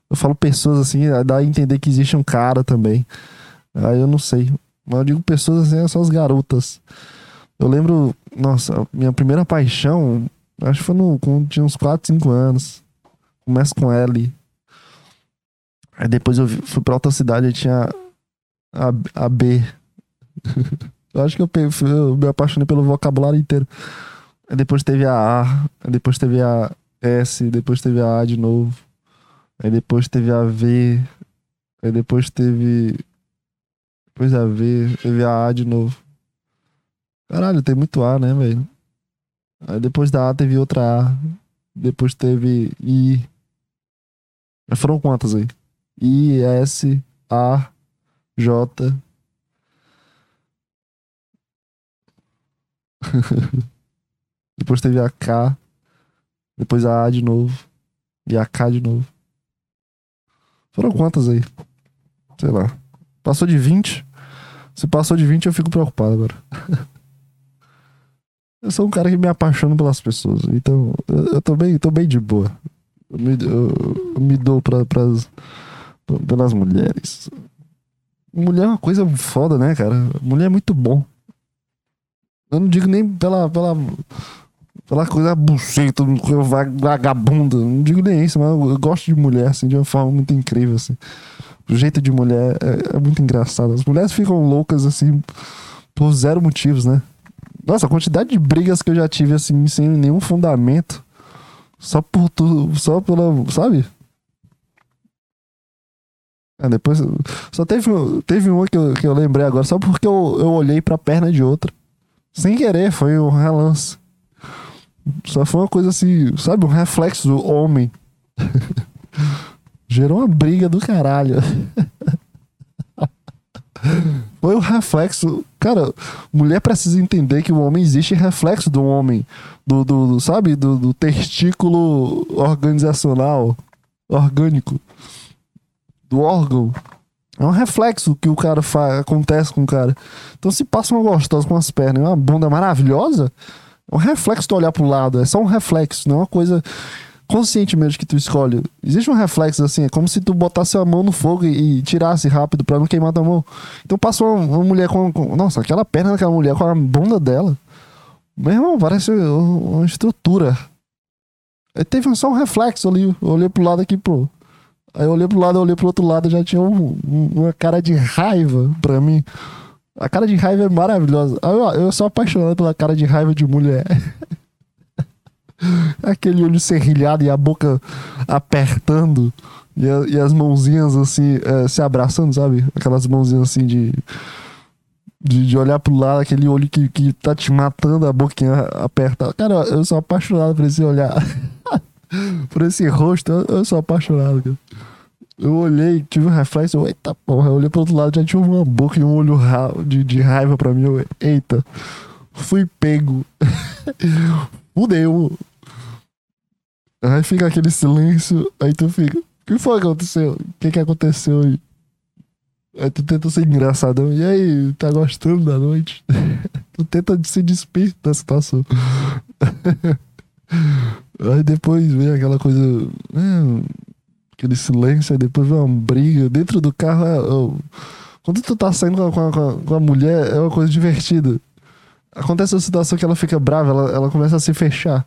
Eu falo pessoas assim, dá a entender que existe um cara também. Aí eu não sei. Mas eu digo pessoas assim, são as garotas. Eu lembro, nossa, minha primeira paixão, acho que foi no, quando tinha uns 4, 5 anos. Começa com L. Aí depois eu fui pra outra cidade e tinha a, a B. (laughs) eu acho que eu, eu, me apaixonei pelo vocabulário inteiro. Aí depois teve a A, aí depois teve a S, depois teve a A de novo. Aí depois teve a V. Aí depois teve. Depois a V, teve a A de novo. Caralho, tem muito A, né, velho? Aí depois da A teve outra A. Depois teve I. Foram quantas aí? I, S, A, J, (laughs) depois teve a K. Depois a A de novo. E a K de novo. Foram quantas aí? Sei lá. Passou de 20? Se passou de 20, eu fico preocupado agora. (laughs) eu sou um cara que me apaixona pelas pessoas. Então, eu, eu tô, bem, tô bem de boa. Eu me, eu, eu me dou pra, pras, pelas mulheres. Mulher é uma coisa foda, né, cara? Mulher é muito bom. Eu não digo nem pela, pela, pela coisa buceta, vagabunda. Não digo nem isso, mas eu gosto de mulher, assim, de uma forma muito incrível, assim. O jeito de mulher é, é muito engraçado. As mulheres ficam loucas, assim, por zero motivos, né? Nossa, a quantidade de brigas que eu já tive, assim, sem nenhum fundamento. Só por tudo, só pela, sabe? Ah, depois. Só teve, teve uma que eu, que eu lembrei agora, só porque eu, eu olhei pra perna de outra. Sem querer, foi um relance. Só foi uma coisa assim, sabe? Um reflexo do homem. (laughs) Gerou uma briga do caralho. (laughs) foi um reflexo. Cara, mulher precisa entender que o homem existe reflexo do homem. Do, do, do sabe? Do, do testículo organizacional. Orgânico. Do órgão. É um reflexo que o cara faz, acontece com o cara. Então, se passa uma gostosa com as pernas uma bunda maravilhosa, é um reflexo de olhar pro lado. É só um reflexo, não é uma coisa conscientemente que tu escolhe. Existe um reflexo assim, é como se tu botasse a mão no fogo e, e tirasse rápido para não queimar tua mão. Então passou uma, uma mulher com, com, Nossa, aquela perna daquela mulher com a bunda dela. Meu irmão, parece uma estrutura. Teve só um reflexo ali. Eu olhei pro lado aqui, pô. Aí eu olhei pro lado, eu olhei pro outro lado, já tinha um, um, uma cara de raiva pra mim. A cara de raiva é maravilhosa. Eu, eu sou apaixonado pela cara de raiva de mulher. (laughs) Aquele olho serrilhado e a boca apertando. E, a, e as mãozinhas assim, é, se abraçando, sabe? Aquelas mãozinhas assim de, de. De, olhar pro lado, aquele olho que, que tá te matando, a boquinha apertada. Cara, eu sou apaixonado por esse olhar. (laughs) por esse rosto, eu, eu sou apaixonado, cara. Eu olhei, tive um reflexo, eu, eita porra, eu olhei pro outro lado, já tinha uma boca e um olho de, de raiva pra mim, eu, eita, fui pego. (laughs) Fudeu. Aí fica aquele silêncio, aí tu fica, o que foi que aconteceu? O que que aconteceu aí? Aí tu tenta ser engraçadão, e aí, tá gostando da noite? (laughs) tu tenta se despir da situação. (laughs) Aí depois vem aquela coisa. É, aquele silêncio, aí depois vem uma briga. Dentro do carro é. quando tu tá saindo com a, com, a, com a mulher, é uma coisa divertida. Acontece uma situação que ela fica brava, ela, ela começa a se fechar.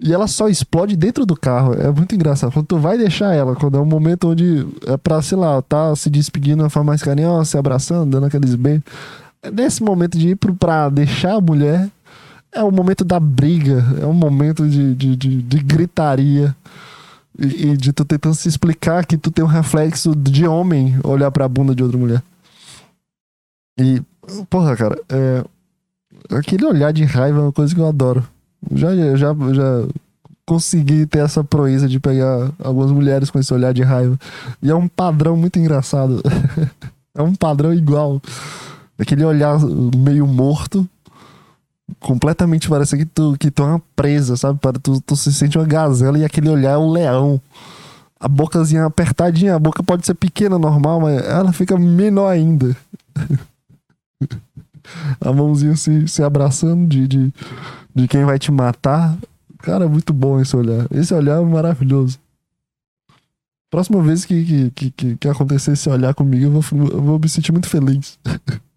E ela só explode dentro do carro. É muito engraçado. Quando tu vai deixar ela, quando é um momento onde é pra, sei lá, tá se despedindo de uma forma mais carinhosa, se abraçando, dando aqueles beijos. É nesse momento de ir pro, pra deixar a mulher, é o momento da briga, é um momento de, de, de, de gritaria. E, e, de tu tentando se explicar que tu tem um reflexo de homem olhar pra bunda de outra mulher. E, porra, cara, é, aquele olhar de raiva é uma coisa que eu adoro. Já, já, já consegui ter essa proeza de pegar algumas mulheres com esse olhar de raiva. E é um padrão muito engraçado. (laughs) é um padrão igual. Aquele olhar meio morto. Completamente parece que tu, que tu é uma presa, sabe? Tu, tu se sente uma gazela e aquele olhar é um leão. A bocazinha apertadinha, a boca pode ser pequena, normal, mas ela fica menor ainda. (laughs) a mãozinha se, se abraçando de, de, de quem vai te matar. Cara, é muito bom esse olhar. Esse olhar é maravilhoso. Próxima vez que, que, que, que acontecer esse olhar comigo, eu vou, eu vou me sentir muito feliz. (laughs)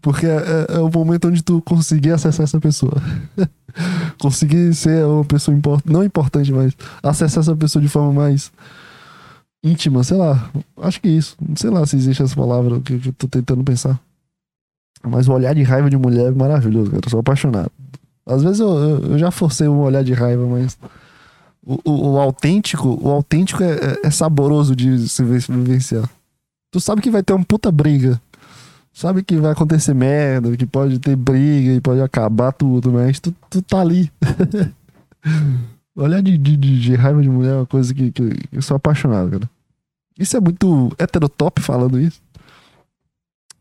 Porque é, é, é, o momento onde tu conseguir acessar essa pessoa. (laughs) conseguir ser uma pessoa importante, não importante, mas acessar essa pessoa de forma mais íntima, sei lá. Acho que é isso. Sei lá se existe essa palavra que, que eu tô tentando pensar. Mas o olhar de raiva de mulher é maravilhoso, cara. Eu sou apaixonado. Às vezes eu, eu, eu já forcei um olhar de raiva, mas o, o, o autêntico, o autêntico é, é, é, saboroso de se vivenciar. Tu sabe que vai ter uma puta briga. Sabe que vai acontecer merda, que pode ter briga e pode acabar tudo, mas tu, tu tá ali. (laughs) olhar de, de, de, raiva de mulher é uma coisa que, que, eu sou apaixonado, cara. Isso é muito heterotop falando isso.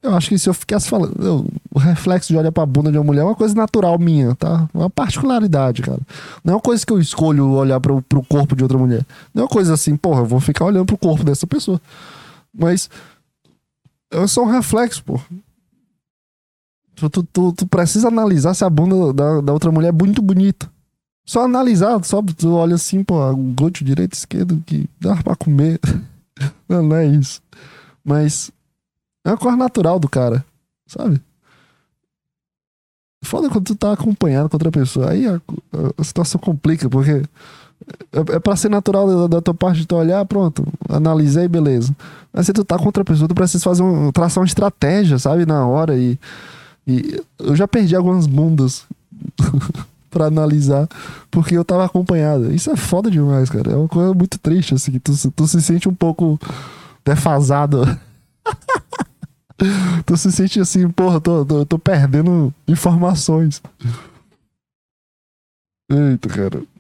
Eu acho que se eu ficasse falando. Eu, o reflexo de olhar pra bunda de uma mulher é uma coisa natural minha, tá? Uma particularidade, cara. Não é uma coisa que eu escolho olhar pro, pro corpo de outra mulher. Não é uma coisa assim, porra, eu vou ficar olhando pro corpo dessa pessoa. Mas. É só um reflexo, pô. Tu, tu, tu, tu, precisa analisar se a bunda da, da outra mulher é muito bonita. Só analisar, só tu olha assim, pô, o glúteo direito, esquerdo, que dá pra comer. (laughs) não, não é isso. Mas é uma cor natural do cara, sabe? Foda quando tu tá acompanhado com outra pessoa. Aí a, a situação complica, porque é, é pra ser natural da, da, tua parte de tu olhar, pronto, analisei, beleza. Mas se tu tá com outra pessoa, tu precisa fazer um, traçar uma estratégia, sabe, na hora. E, e eu já perdi algumas bundas (laughs) pra analisar, porque eu tava acompanhado. Isso é foda demais, cara. É uma coisa muito triste, assim, tu, tu se sente um pouco defasado. (laughs) tu se sente assim, porra, tô, tô, tô perdendo informações. Eita, cara.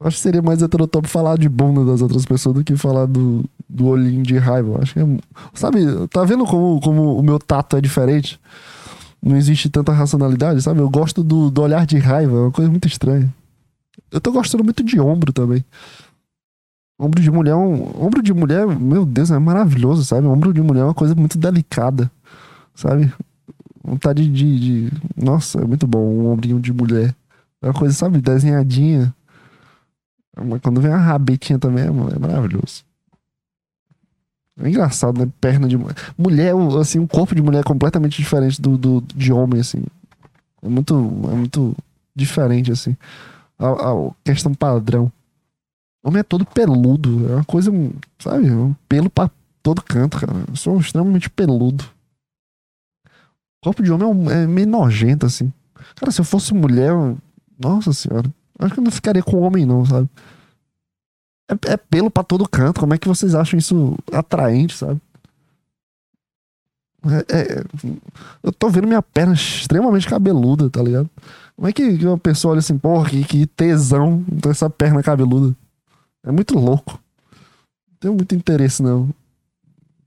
Acho que seria mais heterotópico falar de bunda das outras pessoas do que falar do, do olhinho de raiva. Acho que é. Sabe, tá vendo como, como o meu tato é diferente? Não existe tanta racionalidade, sabe? Eu gosto do, do olhar de raiva, é uma coisa muito estranha. Eu tô gostando muito de ombro também. Ombro de mulher, um, ombro de mulher, meu Deus, é maravilhoso, sabe? Ombro de mulher é uma coisa muito delicada, sabe? Vontade de, de, Nossa, é muito bom um ombrinho de mulher. É uma coisa, sabe, desenhadinha. Quando vem a rabetinha também é, é maravilhoso. É engraçado, né? Perna de mulher. Assim, um corpo de mulher é completamente diferente do, do de homem, assim. É muito, é muito diferente, assim. A, a questão padrão. Homem é todo peludo. É uma coisa, sabe? Um pelo pra todo canto, cara. Eu sou extremamente peludo. O corpo de homem é, um, é meio nojento, assim. Cara, se eu fosse mulher, eu... nossa senhora. Acho que eu não ficaria com homem, não, sabe? É, é pelo pra todo canto. Como é que vocês acham isso atraente, sabe? É, é, eu tô vendo minha perna extremamente cabeluda, tá ligado? Como é que uma pessoa olha assim, porra, que, que tesão essa perna cabeluda? É muito louco. Não tenho muito interesse, não.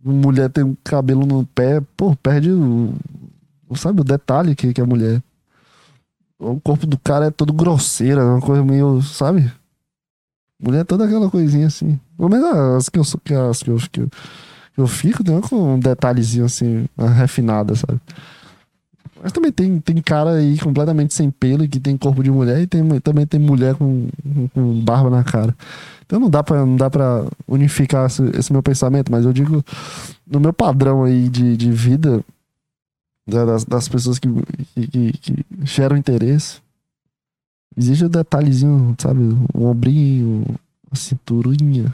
Mulher tem um cabelo no pé, pô, perde o. Sabe o detalhe que, que é mulher. O corpo do cara é todo grosseiro, é uma coisa meio, sabe? Mulher é toda aquela coisinha assim. Pelo menos as que eu, as que eu, que eu, que eu fico, tem com um detalhezinho assim, refinada, sabe? Mas também tem, tem cara aí completamente sem pelo que tem corpo de mulher e tem, também tem mulher com, com barba na cara. Então não dá pra, não dá pra unificar esse, esse meu pensamento, mas eu digo no meu padrão aí de, de vida das, das pessoas que, que, que, geram interesse. Existe um detalhezinho, sabe? Um ombrinho, uma cinturinha.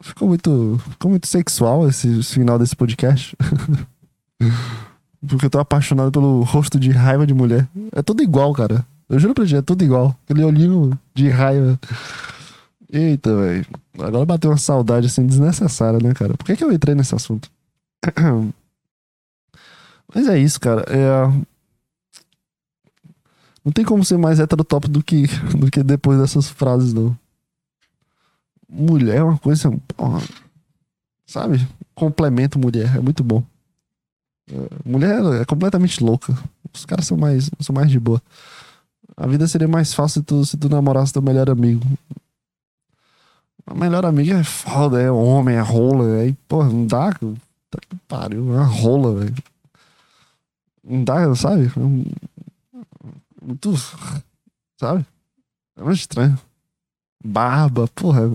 Ficou muito, ficou muito sexual esse, esse final desse podcast. (laughs) Porque eu tô apaixonado pelo rosto de raiva de mulher. É tudo igual, cara. Eu juro pra ti, é tudo igual. Aquele olhinho de raiva. Eita, velho. Agora bateu uma saudade assim desnecessária, né, cara? Por que, que eu entrei nesse assunto? (clears throat) Mas é isso, cara. É... Não tem como ser mais heterotop do que, do que depois dessas frases, não. Mulher é uma coisa. Sabe? Complemento mulher. É muito bom. É, mulher é completamente louca. Os caras são mais, são mais de boa. A vida seria mais fácil se tu, se tu namorasse teu melhor amigo. A melhor amiga é foda, é homem, é rola. Aí, pô, não dá. Tá que pariu, é uma rola, velho. Não dá, sabe? Muito. Sabe? É muito estranho. Barba, porra.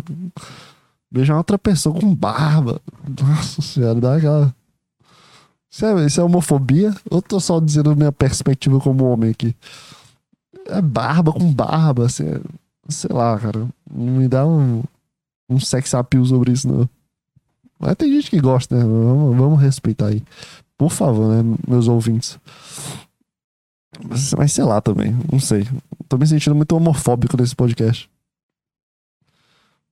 Beijar outra pessoa com barba. Nossa senhora, dá aquela. Isso é, isso é homofobia? Ou tô só dizendo minha perspectiva como homem aqui? É barba com barba, assim. É, sei lá, cara. Não me dá um, um sex appeal sobre isso, não. Mas tem gente que gosta, né? Vamos, vamos respeitar aí. Por favor, né, meus ouvintes. Mas, mas sei lá também, não sei. Tô me sentindo muito homofóbico nesse podcast.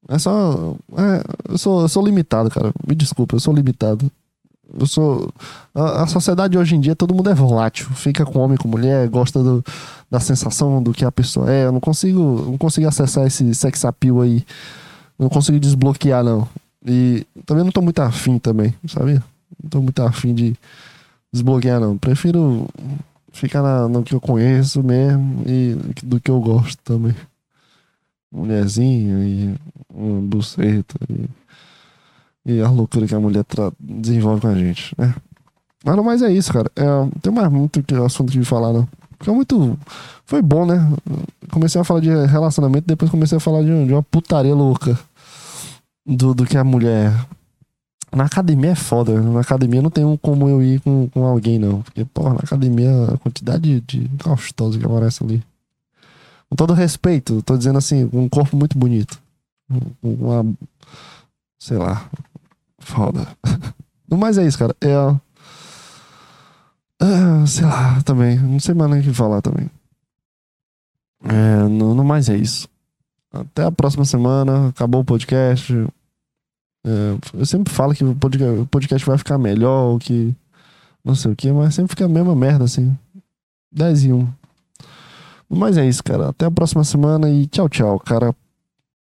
É só. É, eu, sou, eu sou limitado, cara. Me desculpa, eu sou limitado. Eu sou. A, a, sociedade hoje em dia, todo mundo é volátil. Fica com homem, com mulher, gosta do, da sensação do que a pessoa é. Eu não consigo, não consigo acessar esse sex appeal aí. Não consigo desbloquear, não. E também não tô muito afim também, sabe? Não tô muito afim de desbloquear, não. Prefiro ficar na, no que eu conheço mesmo e do que eu gosto também. Mulherzinha e uma buceta e, e a loucura que a mulher desenvolve com a gente, né? Mas não mais é isso, cara. É, tem mais muito assunto de falar, não. Porque é muito. Foi bom, né? Comecei a falar de relacionamento, depois comecei a falar de, de uma putaria louca. Do, do que a mulher na academia é foda. Na academia não tem um como eu ir com, com alguém, não. Porque, porra, na academia a quantidade de, gostosos que aparece ali. Com todo respeito, tô dizendo assim, um corpo muito bonito. Uma. Sei lá. Foda. (laughs) No mais é isso, cara. É. é sei lá, também. Não sei mais nem o que falar também. É, no, no mais é isso. Até a próxima semana. Acabou o podcast. É, eu sempre falo que o podcast vai ficar melhor, que não sei o que, mas sempre fica a mesma merda, assim. 10 e 1. Mas é isso, cara. Até a próxima semana e tchau, tchau, cara.